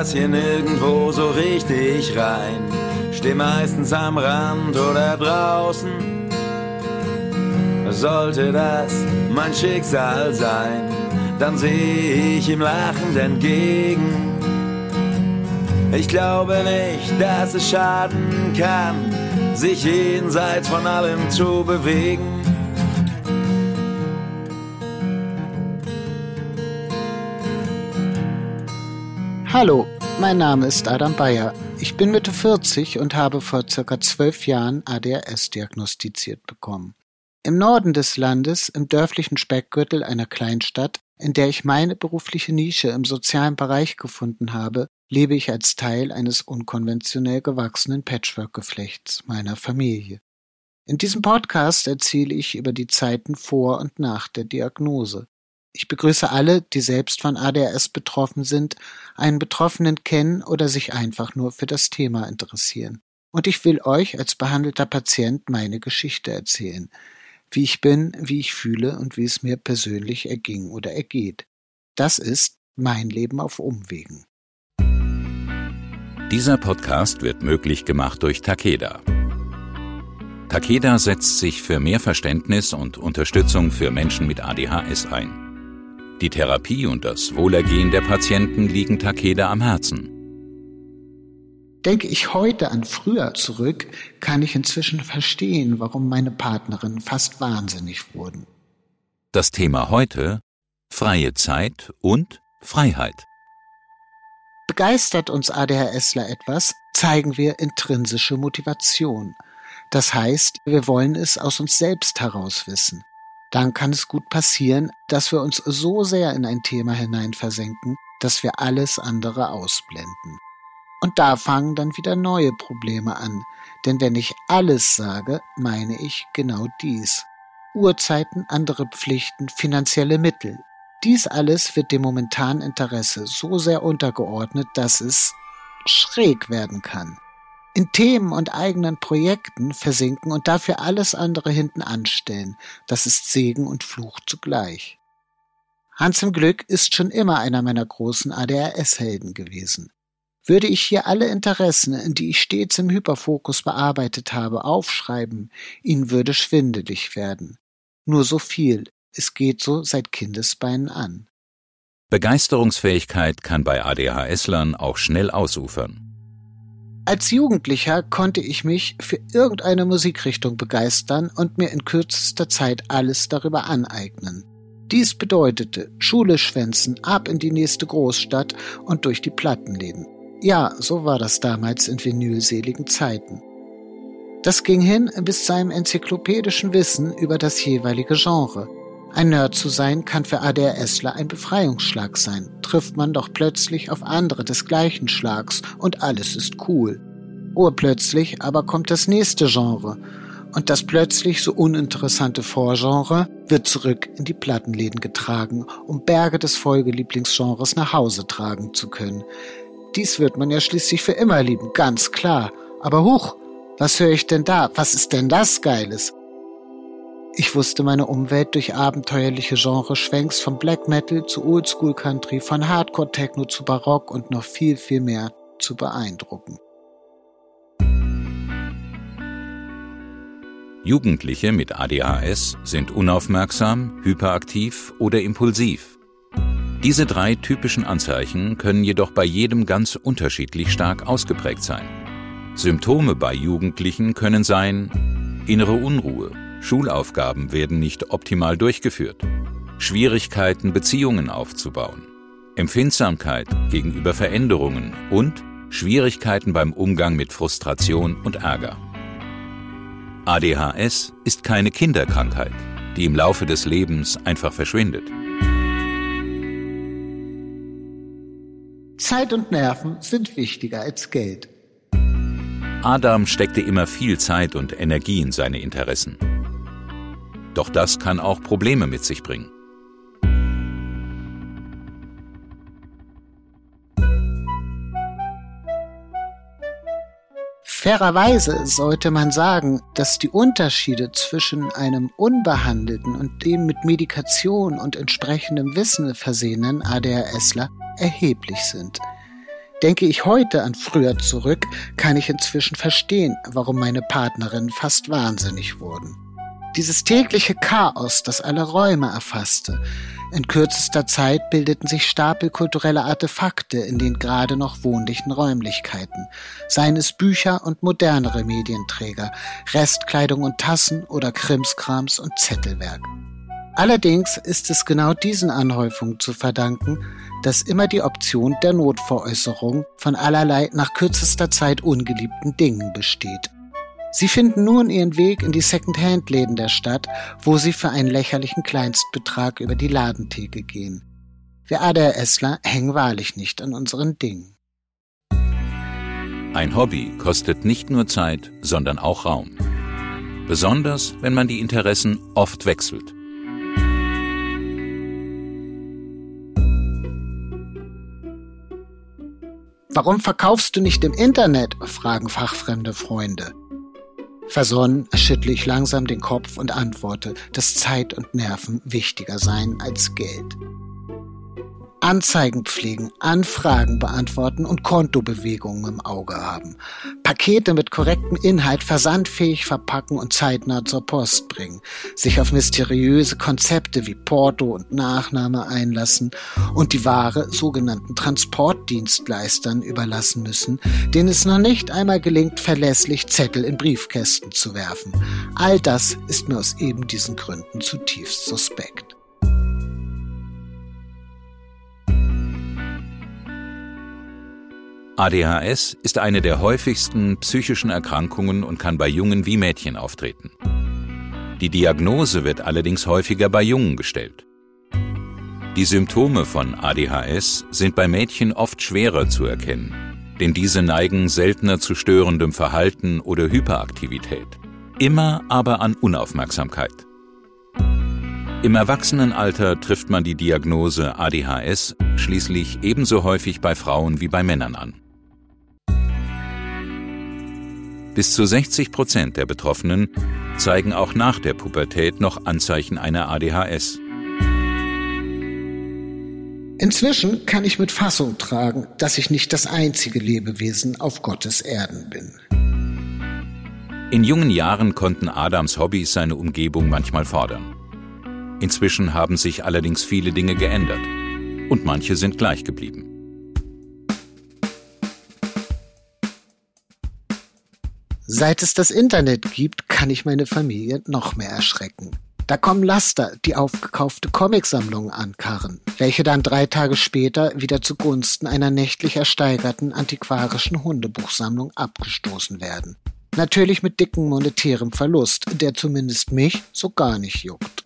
Pass hier nirgendwo so richtig rein. Steh meistens am Rand oder draußen. Sollte das mein Schicksal sein, dann sehe ich ihm lachend entgegen. Ich glaube nicht, dass es schaden kann, sich jenseits von allem zu bewegen. Hallo, mein Name ist Adam Bayer. Ich bin Mitte 40 und habe vor circa zwölf Jahren ADHS diagnostiziert bekommen. Im Norden des Landes, im dörflichen Speckgürtel einer Kleinstadt, in der ich meine berufliche Nische im sozialen Bereich gefunden habe, lebe ich als Teil eines unkonventionell gewachsenen Patchwork-Geflechts meiner Familie. In diesem Podcast erzähle ich über die Zeiten vor und nach der Diagnose. Ich begrüße alle, die selbst von ADHS betroffen sind, einen Betroffenen kennen oder sich einfach nur für das Thema interessieren. Und ich will euch als behandelter Patient meine Geschichte erzählen, wie ich bin, wie ich fühle und wie es mir persönlich erging oder ergeht. Das ist mein Leben auf Umwegen. Dieser Podcast wird möglich gemacht durch Takeda. Takeda setzt sich für mehr Verständnis und Unterstützung für Menschen mit ADHS ein. Die Therapie und das Wohlergehen der Patienten liegen Takeda am Herzen. Denke ich heute an früher zurück, kann ich inzwischen verstehen, warum meine Partnerin fast wahnsinnig wurden. Das Thema heute freie Zeit und Freiheit. Begeistert uns ADHSler etwas, zeigen wir intrinsische Motivation. Das heißt, wir wollen es aus uns selbst heraus wissen dann kann es gut passieren, dass wir uns so sehr in ein Thema hineinversenken, dass wir alles andere ausblenden. Und da fangen dann wieder neue Probleme an, denn wenn ich alles sage, meine ich genau dies. Uhrzeiten, andere Pflichten, finanzielle Mittel. Dies alles wird dem momentanen Interesse so sehr untergeordnet, dass es schräg werden kann in Themen und eigenen Projekten versinken und dafür alles andere hinten anstellen. Das ist Segen und Fluch zugleich. Hans im Glück ist schon immer einer meiner großen ADHS-Helden gewesen. Würde ich hier alle Interessen, die ich stets im Hyperfokus bearbeitet habe, aufschreiben, ihnen würde schwindelig werden. Nur so viel, es geht so seit Kindesbeinen an. Begeisterungsfähigkeit kann bei ADHS-Lern auch schnell ausufern. Als Jugendlicher konnte ich mich für irgendeine Musikrichtung begeistern und mir in kürzester Zeit alles darüber aneignen. Dies bedeutete Schule schwänzen, ab in die nächste Großstadt und durch die Plattenläden. Ja, so war das damals in vinylseligen Zeiten. Das ging hin bis zu einem enzyklopädischen Wissen über das jeweilige Genre. Ein Nerd zu sein kann für ADHSler ein Befreiungsschlag sein. Trifft man doch plötzlich auf andere des gleichen Schlags und alles ist cool. Urplötzlich aber kommt das nächste Genre. Und das plötzlich so uninteressante Vorgenre wird zurück in die Plattenläden getragen, um Berge des Folgelieblingsgenres nach Hause tragen zu können. Dies wird man ja schließlich für immer lieben, ganz klar. Aber huch, was höre ich denn da? Was ist denn das Geiles? Ich wusste meine Umwelt durch abenteuerliche Genreschwenks von Black Metal zu Oldschool Country, von Hardcore Techno zu Barock und noch viel, viel mehr zu beeindrucken. Jugendliche mit ADHS sind unaufmerksam, hyperaktiv oder impulsiv. Diese drei typischen Anzeichen können jedoch bei jedem ganz unterschiedlich stark ausgeprägt sein. Symptome bei Jugendlichen können sein innere Unruhe, Schulaufgaben werden nicht optimal durchgeführt, Schwierigkeiten, Beziehungen aufzubauen, Empfindsamkeit gegenüber Veränderungen und Schwierigkeiten beim Umgang mit Frustration und Ärger. ADHS ist keine Kinderkrankheit, die im Laufe des Lebens einfach verschwindet. Zeit und Nerven sind wichtiger als Geld. Adam steckte immer viel Zeit und Energie in seine Interessen. Doch das kann auch Probleme mit sich bringen. Fairerweise sollte man sagen, dass die Unterschiede zwischen einem unbehandelten und dem mit Medikation und entsprechendem Wissen versehenen ADHSler erheblich sind. Denke ich heute an früher zurück, kann ich inzwischen verstehen, warum meine Partnerinnen fast wahnsinnig wurden. Dieses tägliche Chaos, das alle Räume erfasste. In kürzester Zeit bildeten sich Stapel kultureller Artefakte in den gerade noch wohnlichen Räumlichkeiten, seien es Bücher und modernere Medienträger, Restkleidung und Tassen oder Krimskrams und Zettelwerk. Allerdings ist es genau diesen Anhäufungen zu verdanken, dass immer die Option der Notveräußerung von allerlei nach kürzester Zeit ungeliebten Dingen besteht. Sie finden nun ihren Weg in die Second-Hand-Läden der Stadt, wo sie für einen lächerlichen Kleinstbetrag über die Ladentheke gehen. Wir ADHSler hängen wahrlich nicht an unseren Dingen. Ein Hobby kostet nicht nur Zeit, sondern auch Raum. Besonders, wenn man die Interessen oft wechselt. Warum verkaufst du nicht im Internet? fragen fachfremde Freunde. Versonnen schüttle ich langsam den Kopf und antworte, dass Zeit und Nerven wichtiger seien als Geld. Anzeigen pflegen, Anfragen beantworten und Kontobewegungen im Auge haben. Pakete mit korrektem Inhalt versandfähig verpacken und zeitnah zur Post bringen. Sich auf mysteriöse Konzepte wie Porto und Nachname einlassen und die Ware sogenannten Transportdienstleistern überlassen müssen, denen es noch nicht einmal gelingt, verlässlich Zettel in Briefkästen zu werfen. All das ist mir aus eben diesen Gründen zutiefst suspekt. ADHS ist eine der häufigsten psychischen Erkrankungen und kann bei Jungen wie Mädchen auftreten. Die Diagnose wird allerdings häufiger bei Jungen gestellt. Die Symptome von ADHS sind bei Mädchen oft schwerer zu erkennen, denn diese neigen seltener zu störendem Verhalten oder Hyperaktivität, immer aber an Unaufmerksamkeit. Im Erwachsenenalter trifft man die Diagnose ADHS schließlich ebenso häufig bei Frauen wie bei Männern an. Bis zu 60 Prozent der Betroffenen zeigen auch nach der Pubertät noch Anzeichen einer ADHS. Inzwischen kann ich mit Fassung tragen, dass ich nicht das einzige Lebewesen auf Gottes Erden bin. In jungen Jahren konnten Adams Hobbys seine Umgebung manchmal fordern. Inzwischen haben sich allerdings viele Dinge geändert und manche sind gleich geblieben. Seit es das Internet gibt, kann ich meine Familie noch mehr erschrecken. Da kommen Laster, die aufgekaufte Comicsammlungen ankarren, welche dann drei Tage später wieder zugunsten einer nächtlich ersteigerten antiquarischen Hundebuchsammlung abgestoßen werden. Natürlich mit dicken monetärem Verlust, der zumindest mich so gar nicht juckt.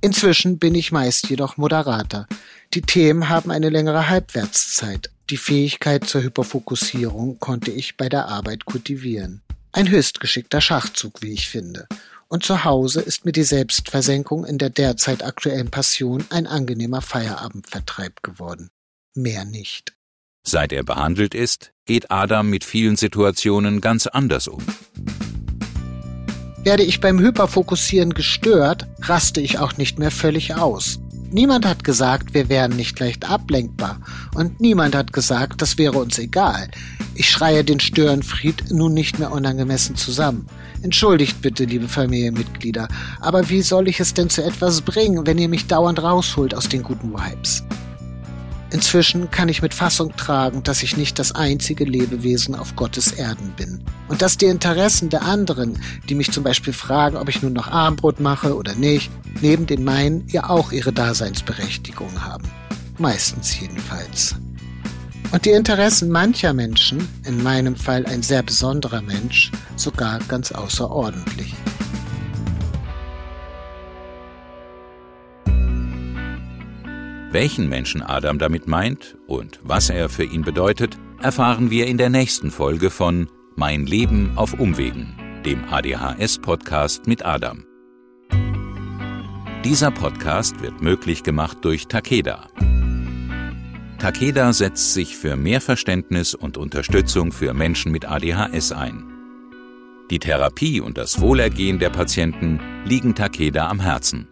Inzwischen bin ich meist jedoch moderater. Die Themen haben eine längere Halbwertszeit. Die Fähigkeit zur Hyperfokussierung konnte ich bei der Arbeit kultivieren. Ein höchst geschickter Schachzug, wie ich finde. Und zu Hause ist mir die Selbstversenkung in der derzeit aktuellen Passion ein angenehmer Feierabendvertreib geworden. Mehr nicht. Seit er behandelt ist, geht Adam mit vielen Situationen ganz anders um. Werde ich beim Hyperfokussieren gestört, raste ich auch nicht mehr völlig aus. Niemand hat gesagt, wir wären nicht leicht ablenkbar. Und niemand hat gesagt, das wäre uns egal. Ich schreie den Störenfried nun nicht mehr unangemessen zusammen. Entschuldigt bitte, liebe Familienmitglieder, aber wie soll ich es denn zu etwas bringen, wenn ihr mich dauernd rausholt aus den guten Vibes? Inzwischen kann ich mit Fassung tragen, dass ich nicht das einzige Lebewesen auf Gottes Erden bin. Und dass die Interessen der anderen, die mich zum Beispiel fragen, ob ich nun noch Armbrot mache oder nicht, neben den meinen ja auch ihre Daseinsberechtigung haben. Meistens jedenfalls. Und die Interessen mancher Menschen, in meinem Fall ein sehr besonderer Mensch, sogar ganz außerordentlich. Welchen Menschen Adam damit meint und was er für ihn bedeutet, erfahren wir in der nächsten Folge von Mein Leben auf Umwegen, dem ADHS-Podcast mit Adam. Dieser Podcast wird möglich gemacht durch Takeda. Takeda setzt sich für mehr Verständnis und Unterstützung für Menschen mit ADHS ein. Die Therapie und das Wohlergehen der Patienten liegen Takeda am Herzen.